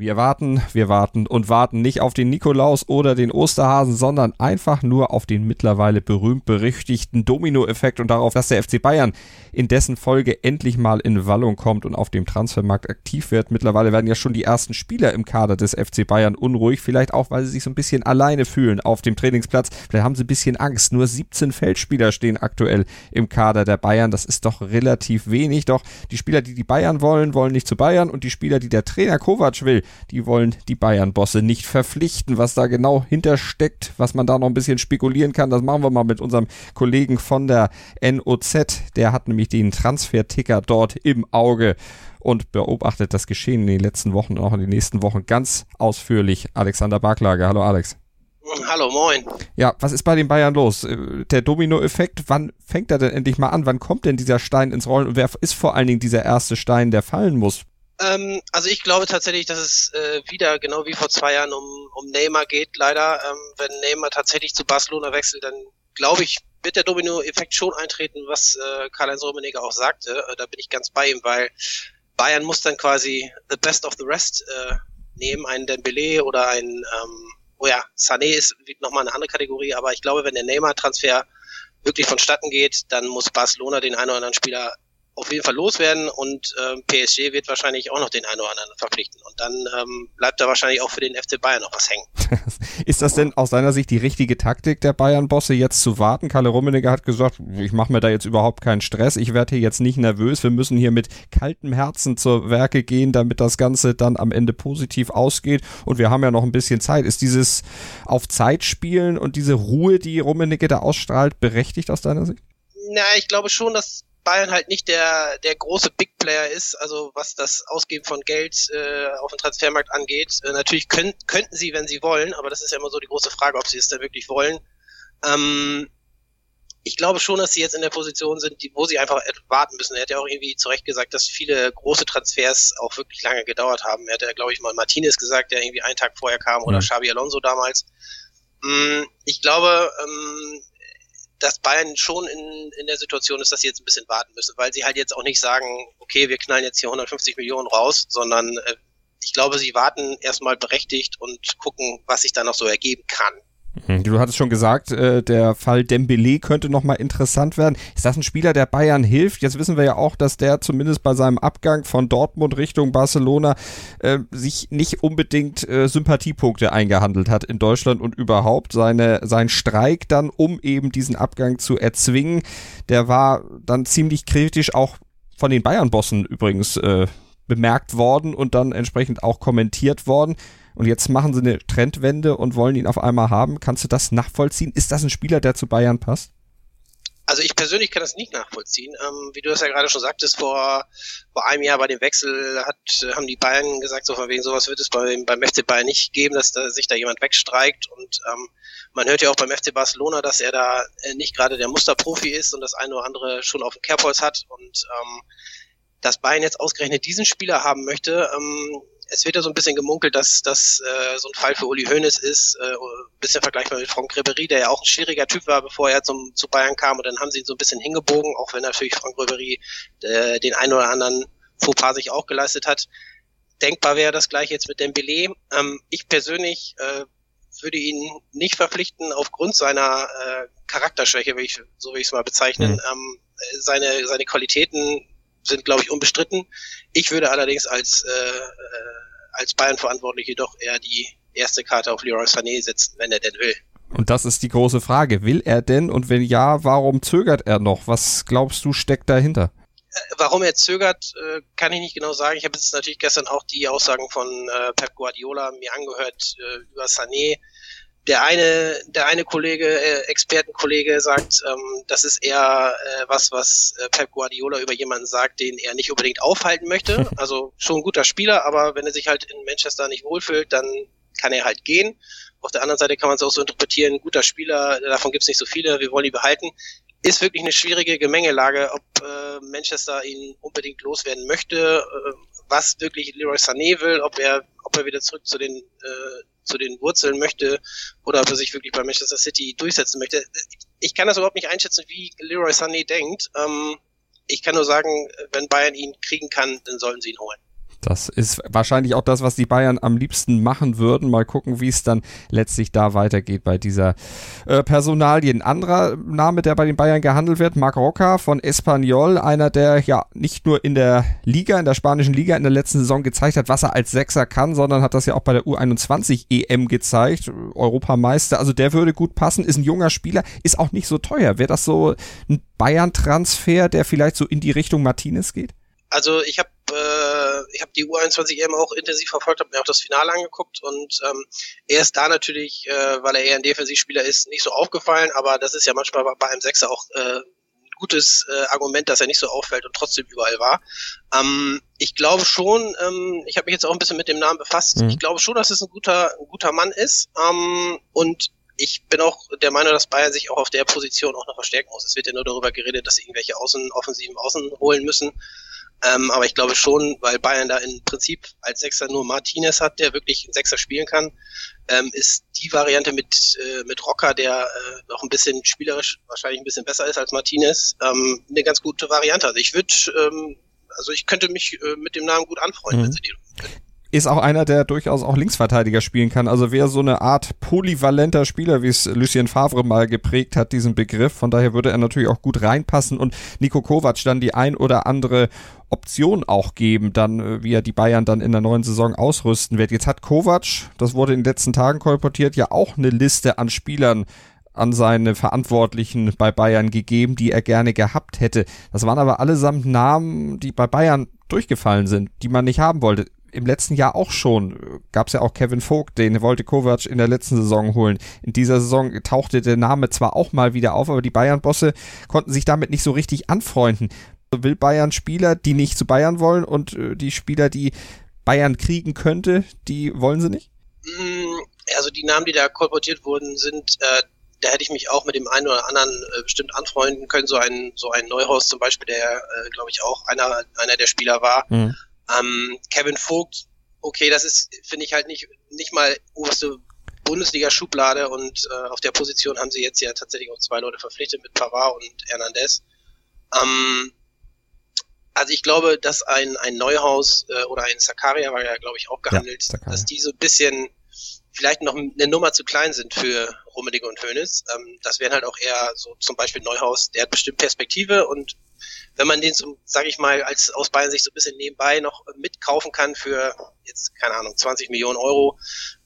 Wir warten, wir warten und warten nicht auf den Nikolaus oder den Osterhasen, sondern einfach nur auf den mittlerweile berühmt-berüchtigten Dominoeffekt und darauf, dass der FC Bayern in dessen Folge endlich mal in Wallung kommt und auf dem Transfermarkt aktiv wird. Mittlerweile werden ja schon die ersten Spieler im Kader des FC Bayern unruhig, vielleicht auch, weil sie sich so ein bisschen alleine fühlen auf dem Trainingsplatz. Vielleicht haben sie ein bisschen Angst. Nur 17 Feldspieler stehen aktuell im Kader der Bayern. Das ist doch relativ wenig. Doch die Spieler, die die Bayern wollen, wollen nicht zu Bayern und die Spieler, die der Trainer Kovac will, die wollen die Bayern-Bosse nicht verpflichten. Was da genau hintersteckt, was man da noch ein bisschen spekulieren kann, das machen wir mal mit unserem Kollegen von der NOZ. Der hat nämlich den Transfer-Ticker dort im Auge und beobachtet das Geschehen in den letzten Wochen und auch in den nächsten Wochen ganz ausführlich. Alexander Barklage. Hallo Alex. Hallo, moin. Ja, was ist bei den Bayern los? Äh, der Dominoeffekt, wann fängt er denn endlich mal an? Wann kommt denn dieser Stein ins Rollen? Und wer ist vor allen Dingen dieser erste Stein, der fallen muss? Ähm, also ich glaube tatsächlich, dass es äh, wieder genau wie vor zwei Jahren um, um Neymar geht, leider. Ähm, wenn Neymar tatsächlich zu Barcelona wechselt, dann glaube ich, wird der Domino-Effekt schon eintreten, was äh, Karl-Heinz Rummenigge auch sagte. Äh, da bin ich ganz bei ihm, weil Bayern muss dann quasi the best of the rest äh, nehmen, einen Dembele oder einen, ähm, oh ja, Sané ist nochmal eine andere Kategorie, aber ich glaube, wenn der Neymar-Transfer wirklich vonstatten geht, dann muss Barcelona den einen oder anderen Spieler auf jeden Fall loswerden und ähm, PSG wird wahrscheinlich auch noch den einen oder anderen verpflichten. Und dann ähm, bleibt da wahrscheinlich auch für den FC Bayern noch was hängen. Ist das denn aus deiner Sicht die richtige Taktik der Bayern-Bosse, jetzt zu warten? Kalle Rummenigge hat gesagt, ich mache mir da jetzt überhaupt keinen Stress, ich werde hier jetzt nicht nervös, wir müssen hier mit kaltem Herzen zur Werke gehen, damit das Ganze dann am Ende positiv ausgeht und wir haben ja noch ein bisschen Zeit. Ist dieses auf Zeit spielen und diese Ruhe, die Rummenigge da ausstrahlt, berechtigt aus deiner Sicht? Na, ich glaube schon, dass Bayern halt nicht der, der große Big Player ist, also was das Ausgeben von Geld äh, auf dem Transfermarkt angeht. Äh, natürlich können, könnten sie, wenn sie wollen, aber das ist ja immer so die große Frage, ob sie es denn wirklich wollen. Ähm, ich glaube schon, dass sie jetzt in der Position sind, die, wo sie einfach warten müssen. Er hat ja auch irgendwie zu Recht gesagt, dass viele große Transfers auch wirklich lange gedauert haben. Er hat ja, glaube ich, mal Martinez gesagt, der irgendwie einen Tag vorher kam, oder. Xabi Alonso damals. Mm, ich glaube, ähm, dass Bayern schon in, in der Situation ist, dass sie jetzt ein bisschen warten müssen, weil sie halt jetzt auch nicht sagen, okay, wir knallen jetzt hier 150 Millionen raus, sondern äh, ich glaube, sie warten erstmal berechtigt und gucken, was sich da noch so ergeben kann. Mhm. Du hattest schon gesagt, äh, der Fall Dembele könnte nochmal interessant werden. Ist das ein Spieler, der Bayern hilft? Jetzt wissen wir ja auch, dass der zumindest bei seinem Abgang von Dortmund Richtung Barcelona äh, sich nicht unbedingt äh, Sympathiepunkte eingehandelt hat in Deutschland und überhaupt. Seine, sein Streik dann, um eben diesen Abgang zu erzwingen, der war dann ziemlich kritisch auch von den Bayern-Bossen übrigens bemerkt worden und dann entsprechend auch kommentiert worden und jetzt machen sie eine Trendwende und wollen ihn auf einmal haben. Kannst du das nachvollziehen? Ist das ein Spieler, der zu Bayern passt? Also ich persönlich kann das nicht nachvollziehen. Ähm, wie du das ja gerade schon sagtest, vor, vor einem Jahr bei dem Wechsel hat, haben die Bayern gesagt, so von wegen sowas wird es beim, beim FC Bayern nicht geben, dass da, sich da jemand wegstreikt. Und ähm, man hört ja auch beim FC Barcelona, dass er da äh, nicht gerade der Musterprofi ist und das eine oder andere schon auf dem Kerbholz hat. Und ähm, dass Bayern jetzt ausgerechnet diesen Spieler haben möchte, ähm, es wird ja so ein bisschen gemunkelt, dass das äh, so ein Fall für Uli Hoeneß ist, äh, ein bisschen vergleichbar mit Franck Ribery, der ja auch ein schwieriger Typ war, bevor er zum, zu Bayern kam und dann haben sie ihn so ein bisschen hingebogen, auch wenn natürlich Franck Ribery äh, den einen oder anderen Fauxpas sich auch geleistet hat. Denkbar wäre das gleiche jetzt mit Dembele. Ähm, ich persönlich äh, würde ihn nicht verpflichten aufgrund seiner äh, Charakterschwäche, wie ich, so will ich es mal bezeichnen. Mhm. Ähm, seine, seine Qualitäten sind, glaube ich, unbestritten. Ich würde allerdings als, äh, äh, als Bayern-Verantwortliche doch eher die erste Karte auf Leroy Sané setzen, wenn er denn will. Und das ist die große Frage. Will er denn? Und wenn ja, warum zögert er noch? Was glaubst du steckt dahinter? Äh, warum er zögert, äh, kann ich nicht genau sagen. Ich habe jetzt natürlich gestern auch die Aussagen von Pep Guardiola mir angehört über Sané der eine, der eine Kollege, äh, Expertenkollege sagt, ähm, das ist eher äh, was, was äh, Pep Guardiola über jemanden sagt, den er nicht unbedingt aufhalten möchte. Also schon ein guter Spieler, aber wenn er sich halt in Manchester nicht wohlfühlt, dann kann er halt gehen. Auf der anderen Seite kann man es auch so interpretieren, guter Spieler, davon gibt es nicht so viele, wir wollen ihn behalten. Ist wirklich eine schwierige Gemengelage, ob äh, Manchester ihn unbedingt loswerden möchte, äh, was wirklich Leroy Sané will, ob er, ob er wieder zurück zu den äh, zu den Wurzeln möchte oder ob er sich wirklich bei Manchester City durchsetzen möchte. ich kann das überhaupt nicht einschätzen, wie Leroy Sané denkt. Ähm, ich kann nur sagen, wenn Bayern ihn kriegen kann, dann sollen sie ihn holen. Das ist wahrscheinlich auch das, was die Bayern am liebsten machen würden. Mal gucken, wie es dann letztlich da weitergeht bei dieser äh, Personalie. Ein anderer Name, der bei den Bayern gehandelt wird, Marc Roca von Espanyol, einer, der ja nicht nur in der Liga, in der spanischen Liga in der letzten Saison gezeigt hat, was er als Sechser kann, sondern hat das ja auch bei der U21 EM gezeigt, Europameister. Also der würde gut passen, ist ein junger Spieler, ist auch nicht so teuer. Wäre das so ein Bayern-Transfer, der vielleicht so in die Richtung Martinez geht? Also ich habe ich habe die U21 EM auch intensiv verfolgt, habe mir auch das Finale angeguckt und ähm, er ist da natürlich, äh, weil er eher ein Defensivspieler ist, nicht so aufgefallen, aber das ist ja manchmal bei einem Sechser auch äh, ein gutes äh, Argument, dass er nicht so auffällt und trotzdem überall war. Ähm, ich glaube schon, ähm, ich habe mich jetzt auch ein bisschen mit dem Namen befasst, mhm. ich glaube schon, dass es ein guter, ein guter Mann ist ähm, und ich bin auch der Meinung, dass Bayern sich auch auf der Position auch noch verstärken muss. Es wird ja nur darüber geredet, dass sie irgendwelche Außen, offensiven Außen holen müssen. Ähm, aber ich glaube schon, weil Bayern da im Prinzip als Sechser nur Martinez hat, der wirklich Sechser spielen kann, ähm, ist die Variante mit, äh, mit Rocker, der äh, noch ein bisschen spielerisch wahrscheinlich ein bisschen besser ist als Martinez, ähm, eine ganz gute Variante. Also ich würde, ähm, also ich könnte mich äh, mit dem Namen gut anfreunden, mhm. wenn sie die ist auch einer, der durchaus auch Linksverteidiger spielen kann. Also wäre so eine Art polyvalenter Spieler, wie es Lucien Favre mal geprägt hat, diesen Begriff. Von daher würde er natürlich auch gut reinpassen und Nico Kovac dann die ein oder andere Option auch geben, dann äh, wie er die Bayern dann in der neuen Saison ausrüsten wird. Jetzt hat Kovac, das wurde in den letzten Tagen kolportiert, ja auch eine Liste an Spielern an seine Verantwortlichen bei Bayern gegeben, die er gerne gehabt hätte. Das waren aber allesamt Namen, die bei Bayern durchgefallen sind, die man nicht haben wollte im letzten Jahr auch schon. Gab es ja auch Kevin Vogt, den wollte Kovac in der letzten Saison holen. In dieser Saison tauchte der Name zwar auch mal wieder auf, aber die Bayern-Bosse konnten sich damit nicht so richtig anfreunden. Will Bayern Spieler, die nicht zu Bayern wollen und äh, die Spieler, die Bayern kriegen könnte, die wollen sie nicht? Mm, also die Namen, die da kolportiert wurden, sind äh, da hätte ich mich auch mit dem einen oder anderen äh, bestimmt anfreunden können. So ein, so ein Neuhaus zum Beispiel, der, äh, glaube ich, auch einer, einer der Spieler war. Mhm. Ähm, Kevin Vogt, okay, das ist, finde ich halt nicht, nicht mal oberste Bundesliga-Schublade und äh, auf der Position haben sie jetzt ja tatsächlich auch zwei Leute verpflichtet mit Pavard und Hernandez. Ähm, also ich glaube, dass ein, ein Neuhaus äh, oder ein Sakaria war ja, glaube ich, auch gehandelt, ja, dass die so ein bisschen vielleicht noch eine Nummer zu klein sind für Rummenigge und Hönes. Ähm, das wären halt auch eher so zum Beispiel Neuhaus, der hat bestimmt Perspektive und wenn man den, sage ich mal, als aus Bayern sich so ein bisschen nebenbei noch mitkaufen kann für jetzt keine Ahnung 20 Millionen Euro,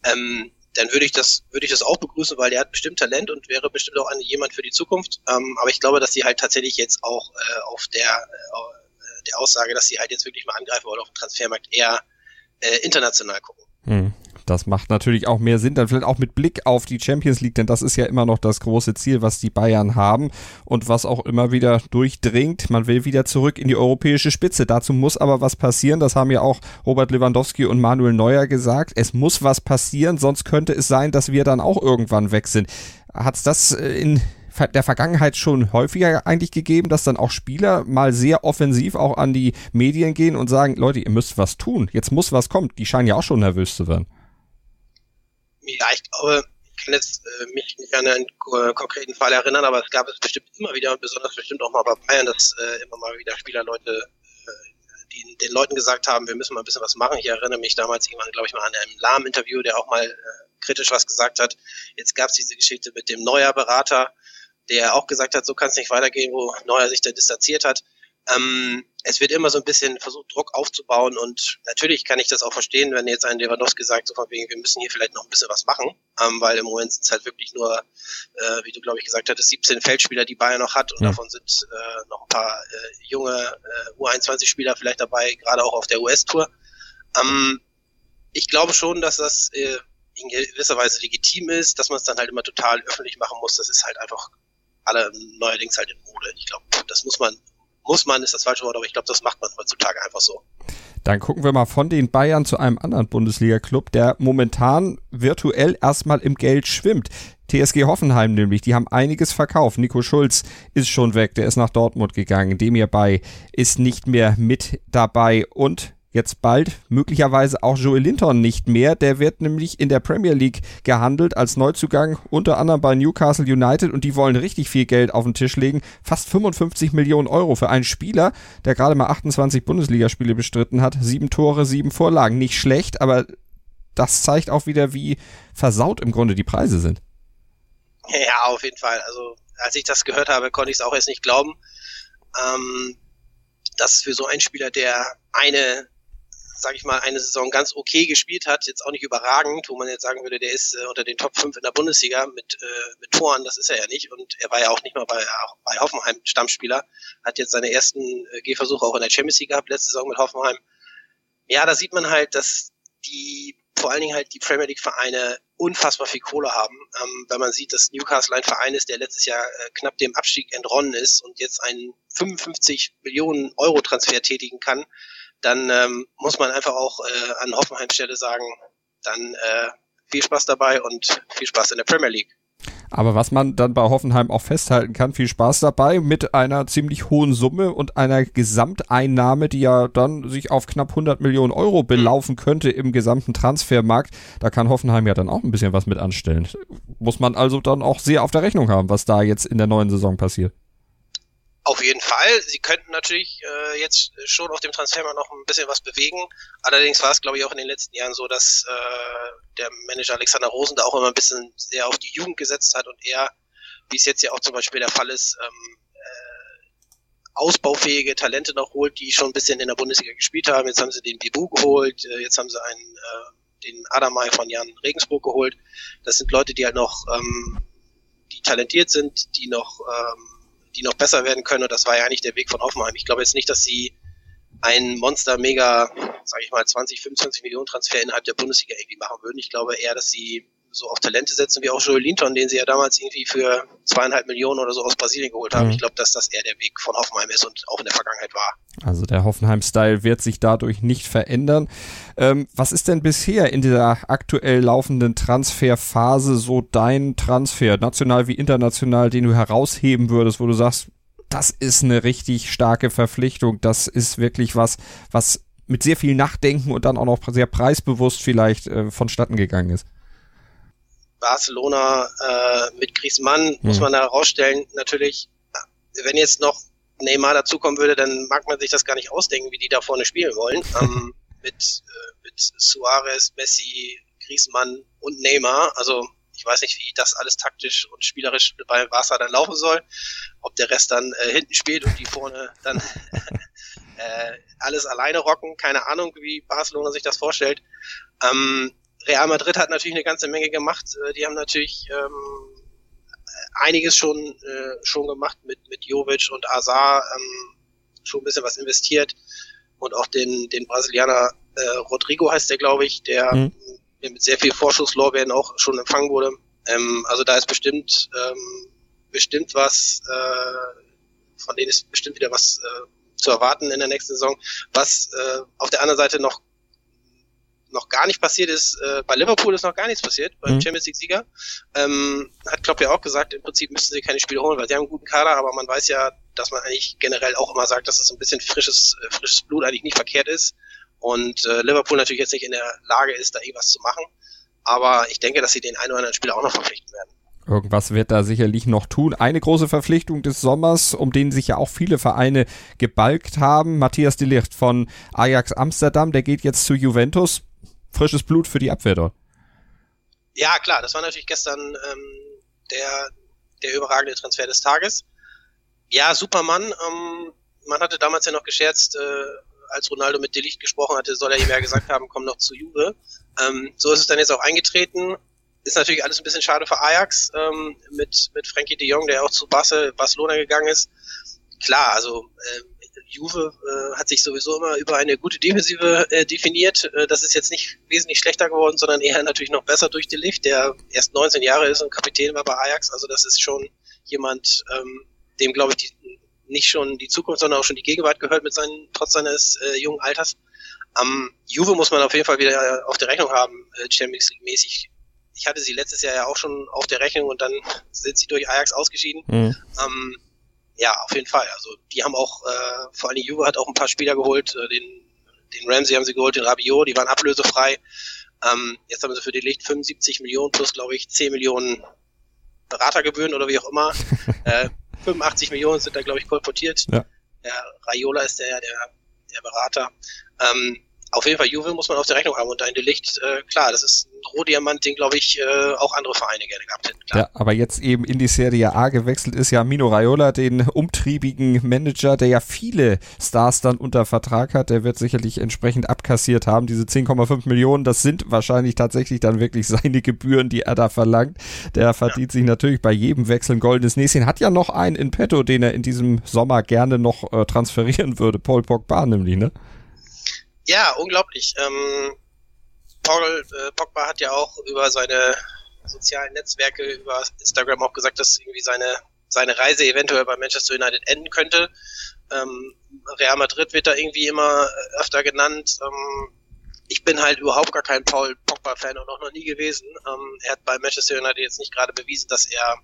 ähm, dann würde ich das würde ich das auch begrüßen, weil der hat bestimmt Talent und wäre bestimmt auch jemand für die Zukunft. Ähm, aber ich glaube, dass sie halt tatsächlich jetzt auch äh, auf der äh, der Aussage, dass sie halt jetzt wirklich mal angreifen wollen auf dem Transfermarkt eher äh, international gucken. Hm. Das macht natürlich auch mehr Sinn, dann vielleicht auch mit Blick auf die Champions League, denn das ist ja immer noch das große Ziel, was die Bayern haben und was auch immer wieder durchdringt. Man will wieder zurück in die europäische Spitze. Dazu muss aber was passieren. Das haben ja auch Robert Lewandowski und Manuel Neuer gesagt. Es muss was passieren, sonst könnte es sein, dass wir dann auch irgendwann weg sind. Hat's das äh, in der Vergangenheit schon häufiger eigentlich gegeben, dass dann auch Spieler mal sehr offensiv auch an die Medien gehen und sagen, Leute, ihr müsst was tun, jetzt muss was kommen. Die scheinen ja auch schon nervös zu werden. Ja, ich glaube, ich kann jetzt äh, mich nicht an einen äh, konkreten Fall erinnern, aber es gab es bestimmt immer wieder, besonders bestimmt auch mal bei Bayern, dass äh, immer mal wieder Spielerleute äh, die den Leuten gesagt haben, wir müssen mal ein bisschen was machen. Ich erinnere mich damals irgendwann, glaube ich, mal an einem Lahm-Interview, der auch mal äh, kritisch was gesagt hat. Jetzt gab es diese Geschichte mit dem Neuer Berater, der auch gesagt hat, so kann es nicht weitergehen, wo Neuer sich da distanziert hat. Ähm, es wird immer so ein bisschen versucht, Druck aufzubauen und natürlich kann ich das auch verstehen, wenn jetzt ein Lewandowski sagt, so von wegen, wir müssen hier vielleicht noch ein bisschen was machen, ähm, weil im Moment sind es halt wirklich nur, äh, wie du glaube ich gesagt hattest, 17 Feldspieler, die Bayern noch hat und ja. davon sind äh, noch ein paar äh, junge äh, U21-Spieler vielleicht dabei, gerade auch auf der US-Tour. Ähm, ich glaube schon, dass das äh, in gewisser Weise legitim ist, dass man es dann halt immer total öffentlich machen muss. Das ist halt einfach alle neuerdings halt in Mode. Ich glaube, das muss man muss man, ist das falsche Wort, aber ich glaube, das macht man heutzutage einfach so. Dann gucken wir mal von den Bayern zu einem anderen Bundesliga-Club, der momentan virtuell erstmal im Geld schwimmt. TSG Hoffenheim nämlich, die haben einiges verkauft. Nico Schulz ist schon weg, der ist nach Dortmund gegangen. Demir Bay ist nicht mehr mit dabei und jetzt bald möglicherweise auch Joel Linton nicht mehr. Der wird nämlich in der Premier League gehandelt als Neuzugang, unter anderem bei Newcastle United und die wollen richtig viel Geld auf den Tisch legen. Fast 55 Millionen Euro für einen Spieler, der gerade mal 28 Bundesligaspiele bestritten hat. Sieben Tore, sieben Vorlagen. Nicht schlecht, aber das zeigt auch wieder, wie versaut im Grunde die Preise sind. Ja, auf jeden Fall. Also als ich das gehört habe, konnte ich es auch erst nicht glauben. Ähm, dass für so einen Spieler, der eine sage ich mal, eine Saison ganz okay gespielt hat, jetzt auch nicht überragend, wo man jetzt sagen würde, der ist äh, unter den Top 5 in der Bundesliga mit, äh, mit Toren, das ist er ja nicht. Und er war ja auch nicht mal bei, auch bei Hoffenheim Stammspieler, hat jetzt seine ersten äh, Gehversuche auch in der Champions League gehabt, letzte Saison mit Hoffenheim. Ja, da sieht man halt, dass die, vor allen Dingen halt die Premier League Vereine unfassbar viel Kohle haben. Ähm, wenn man sieht, dass Newcastle ein Verein ist, der letztes Jahr äh, knapp dem Abstieg entronnen ist und jetzt einen 55 Millionen Euro Transfer tätigen kann, dann ähm, muss man einfach auch äh, an Hoffenheim Stelle sagen, dann äh, viel Spaß dabei und viel Spaß in der Premier League. Aber was man dann bei Hoffenheim auch festhalten kann, viel Spaß dabei mit einer ziemlich hohen Summe und einer Gesamteinnahme, die ja dann sich auf knapp 100 Millionen Euro belaufen könnte im gesamten Transfermarkt. Da kann Hoffenheim ja dann auch ein bisschen was mit anstellen. Muss man also dann auch sehr auf der Rechnung haben, was da jetzt in der neuen Saison passiert. Auf jeden Fall. Sie könnten natürlich äh, jetzt schon auf dem Transfermarkt noch ein bisschen was bewegen. Allerdings war es, glaube ich, auch in den letzten Jahren so, dass äh, der Manager Alexander Rosen da auch immer ein bisschen sehr auf die Jugend gesetzt hat und er, wie es jetzt ja auch zum Beispiel der Fall ist, ähm, äh, ausbaufähige Talente noch holt, die schon ein bisschen in der Bundesliga gespielt haben. Jetzt haben sie den Bibu geholt, äh, jetzt haben sie einen, äh, den Adamai von Jan Regensburg geholt. Das sind Leute, die halt noch, ähm, die talentiert sind, die noch ähm, die noch besser werden können. Und das war ja eigentlich der Weg von Hoffenheim. Ich glaube jetzt nicht, dass sie einen Monster mega, sage ich mal, 20, 25 Millionen Transfer innerhalb der Bundesliga irgendwie machen würden. Ich glaube eher, dass sie so auf Talente setzen wie auch Joel Linton, den sie ja damals irgendwie für zweieinhalb Millionen oder so aus Brasilien geholt haben. Mhm. Ich glaube, dass das eher der Weg von Hoffenheim ist und auch in der Vergangenheit war. Also der Hoffenheim-Style wird sich dadurch nicht verändern. Ähm, was ist denn bisher in dieser aktuell laufenden Transferphase so dein Transfer, national wie international, den du herausheben würdest, wo du sagst, das ist eine richtig starke Verpflichtung, das ist wirklich was, was mit sehr viel Nachdenken und dann auch noch sehr preisbewusst vielleicht äh, vonstatten gegangen ist? Barcelona äh, mit Griezmann, mhm. muss man da herausstellen, natürlich, wenn jetzt noch Neymar dazukommen würde, dann mag man sich das gar nicht ausdenken, wie die da vorne spielen wollen. ähm, mit, äh, mit Suarez, Messi, Griezmann und Neymar. Also ich weiß nicht, wie das alles taktisch und spielerisch bei Barca dann laufen soll. Ob der Rest dann äh, hinten spielt und die vorne dann äh, alles alleine rocken. Keine Ahnung, wie Barcelona sich das vorstellt. Ähm, Real Madrid hat natürlich eine ganze Menge gemacht. Äh, die haben natürlich ähm, einiges schon äh, schon gemacht mit mit Jovic und Azar, ähm, schon ein bisschen was investiert und auch den den Brasilianer äh, Rodrigo heißt der, glaube ich, der, mhm. der mit sehr viel Vorschusslorbeeren auch schon empfangen wurde. Ähm, also da ist bestimmt ähm, bestimmt was, äh, von denen ist bestimmt wieder was äh, zu erwarten in der nächsten Saison. Was äh, auf der anderen Seite noch noch gar nicht passiert ist, äh, bei Liverpool ist noch gar nichts passiert, beim mhm. Champions League Sieger. Ähm, hat Klopp ja auch gesagt, im Prinzip müssten sie keine Spiele holen, weil sie haben einen guten Kader, aber man weiß ja, dass man eigentlich generell auch immer sagt, dass es ein bisschen frisches, äh, frisches Blut eigentlich nicht verkehrt ist. Und äh, Liverpool natürlich jetzt nicht in der Lage ist, da irgendwas zu machen. Aber ich denke, dass sie den einen oder anderen Spieler auch noch verpflichten werden. Irgendwas wird da sicherlich noch tun. Eine große Verpflichtung des Sommers, um den sich ja auch viele Vereine gebalgt haben. Matthias de Ligt von Ajax Amsterdam, der geht jetzt zu Juventus frisches Blut für die Abwehr dort. Ja, klar, das war natürlich gestern ähm, der, der überragende Transfer des Tages. Ja, Supermann. Ähm, man hatte damals ja noch gescherzt, äh, als Ronaldo mit Delicht gesprochen hatte, soll er ihm ja gesagt haben, komm noch zu Juve. Ähm, so ist es dann jetzt auch eingetreten. Ist natürlich alles ein bisschen schade für Ajax ähm, mit, mit Frankie de Jong, der auch zu Barcelona gegangen ist. Klar, also äh, Juve äh, hat sich sowieso immer über eine gute Defensive äh, definiert. Äh, das ist jetzt nicht wesentlich schlechter geworden, sondern eher natürlich noch besser durch den Licht, der erst 19 Jahre ist und Kapitän war bei Ajax. Also das ist schon jemand, ähm, dem glaube ich die, nicht schon die Zukunft, sondern auch schon die Gegenwart gehört mit seinen, trotz seines äh, jungen Alters. Am ähm, Juve muss man auf jeden Fall wieder auf der Rechnung haben, äh, Champions League mäßig. Ich hatte sie letztes Jahr ja auch schon auf der Rechnung und dann sind sie durch Ajax ausgeschieden. Mhm. Ähm, ja, auf jeden Fall. Also die haben auch, äh, vor allem Juve hat auch ein paar Spieler geholt, äh, den, den Ramsey haben sie geholt, den Rabiot, die waren ablösefrei. Ähm, jetzt haben sie für die Licht 75 Millionen plus, glaube ich, 10 Millionen Beratergebühren oder wie auch immer. äh, 85 Millionen sind da, glaube ich, kolportiert. Ja. Der Raiola ist der, der, der Berater. Ähm, auf jeden Fall Juve muss man auf der Rechnung haben und da in Licht, äh, klar, das ist ein Rohdiamant, den glaube ich äh, auch andere Vereine gerne gehabt hätten. Klar. Ja, aber jetzt eben in die Serie A gewechselt ist ja Mino Raiola, den umtriebigen Manager, der ja viele Stars dann unter Vertrag hat. Der wird sicherlich entsprechend abkassiert haben. Diese 10,5 Millionen, das sind wahrscheinlich tatsächlich dann wirklich seine Gebühren, die er da verlangt. Der verdient ja. sich natürlich bei jedem Wechsel ein goldenes Näschen. Hat ja noch einen in petto, den er in diesem Sommer gerne noch äh, transferieren würde. Paul Pogba nämlich, ne? Ja, unglaublich. Ähm, Paul äh, Pogba hat ja auch über seine sozialen Netzwerke, über Instagram auch gesagt, dass irgendwie seine, seine Reise eventuell bei Manchester United enden könnte. Ähm, Real Madrid wird da irgendwie immer öfter genannt. Ähm, ich bin halt überhaupt gar kein Paul Pogba-Fan und auch noch nie gewesen. Ähm, er hat bei Manchester United jetzt nicht gerade bewiesen, dass er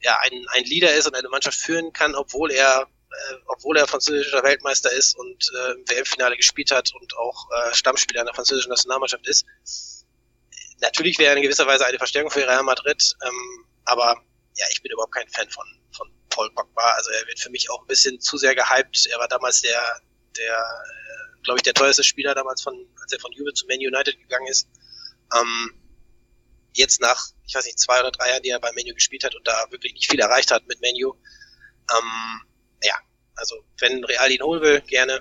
ja ein, ein Leader ist und eine Mannschaft führen kann, obwohl er äh, obwohl er französischer Weltmeister ist und äh, im WM-Finale gespielt hat und auch äh, Stammspieler in der französischen Nationalmannschaft ist. Natürlich wäre er in gewisser Weise eine Verstärkung für Real Madrid, ähm, aber ja, ich bin überhaupt kein Fan von, von Paul Pogba. Also er wird für mich auch ein bisschen zu sehr gehypt. Er war damals der, der, äh, glaube ich, der teuerste Spieler damals von, als er von Juve zu Man United gegangen ist. Ähm, jetzt nach, ich weiß nicht, zwei oder drei Jahren, die er bei Menu gespielt hat und da wirklich nicht viel erreicht hat mit Menu, ähm, ja, also wenn Real ihn holen will, gerne.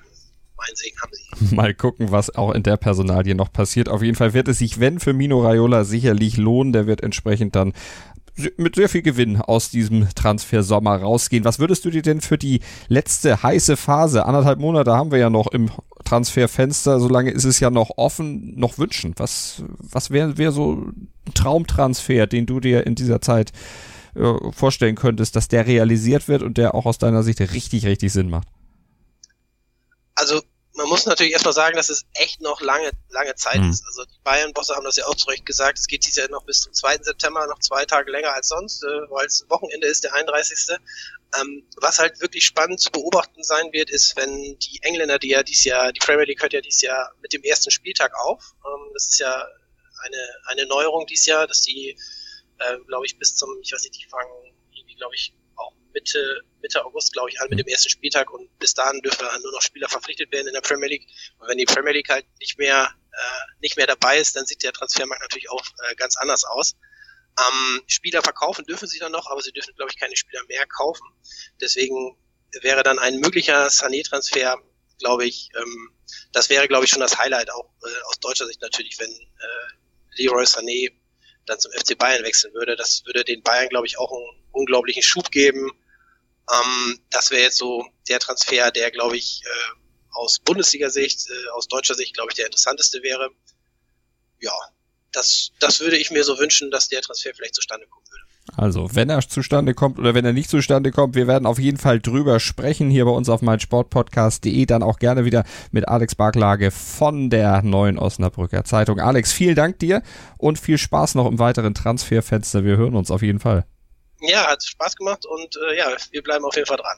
Mein Segen haben sie. Mal gucken, was auch in der Personalie noch passiert. Auf jeden Fall wird es sich, wenn für Mino Raiola sicherlich lohnen, der wird entsprechend dann mit sehr viel Gewinn aus diesem Transfersommer rausgehen. Was würdest du dir denn für die letzte heiße Phase, anderthalb Monate haben wir ja noch im Transferfenster, solange ist es ja noch offen, noch wünschen? Was, was wäre wär so ein Traumtransfer, den du dir in dieser Zeit äh, vorstellen könntest, dass der realisiert wird und der auch aus deiner Sicht richtig, richtig Sinn macht? Also man muss natürlich erstmal sagen, dass es echt noch lange, lange Zeit mhm. ist. Also die Bayern-Bosse haben das ja auch zu Recht gesagt, es geht dieses Jahr noch bis zum 2. September, noch zwei Tage länger als sonst, äh, weil es Wochenende ist, der 31. Ähm, was halt wirklich spannend zu beobachten sein wird, ist, wenn die Engländer, die ja dieses Jahr, die Premier League hört ja dieses Jahr mit dem ersten Spieltag auf. Ähm, das ist ja eine, eine Neuerung dieses Jahr, dass die äh, glaube ich, bis zum, ich weiß nicht, die fangen irgendwie, glaube ich, auch Mitte, Mitte August, glaube ich, an mit dem ersten Spieltag und bis dahin dürfen nur noch Spieler verpflichtet werden in der Premier League. Und wenn die Premier League halt nicht mehr, äh, nicht mehr dabei ist, dann sieht der Transfermarkt natürlich auch äh, ganz anders aus. Ähm, Spieler verkaufen dürfen sie dann noch, aber sie dürfen, glaube ich, keine Spieler mehr kaufen. Deswegen wäre dann ein möglicher Sané-Transfer, glaube ich, ähm, das wäre, glaube ich, schon das Highlight, auch äh, aus deutscher Sicht natürlich, wenn äh, Leroy Sané dann zum FC Bayern wechseln würde. Das würde den Bayern, glaube ich, auch einen unglaublichen Schub geben. Ähm, das wäre jetzt so der Transfer, der, glaube ich, äh, aus Bundesliga-Sicht, äh, aus deutscher Sicht, glaube ich, der interessanteste wäre. Ja, das, das würde ich mir so wünschen, dass der Transfer vielleicht zustande kommen würde. Also, wenn er zustande kommt oder wenn er nicht zustande kommt, wir werden auf jeden Fall drüber sprechen hier bei uns auf meinsportpodcast.de, dann auch gerne wieder mit Alex Barklage von der neuen Osnabrücker Zeitung. Alex, vielen Dank dir und viel Spaß noch im weiteren Transferfenster. Wir hören uns auf jeden Fall. Ja, hat Spaß gemacht und äh, ja, wir bleiben auf jeden Fall dran.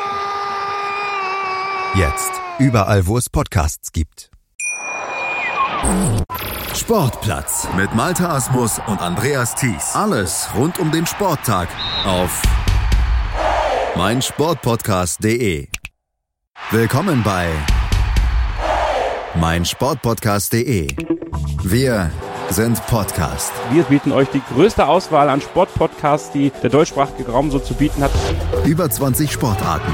Jetzt. Überall, wo es Podcasts gibt. Sportplatz mit Malta Asmus und Andreas Thies. Alles rund um den Sporttag auf meinsportpodcast.de. Willkommen bei meinsportpodcast.de. Wir sind Podcast. Wir bieten euch die größte Auswahl an Sportpodcasts, die der deutschsprachige Raum so zu bieten hat. Über 20 Sportarten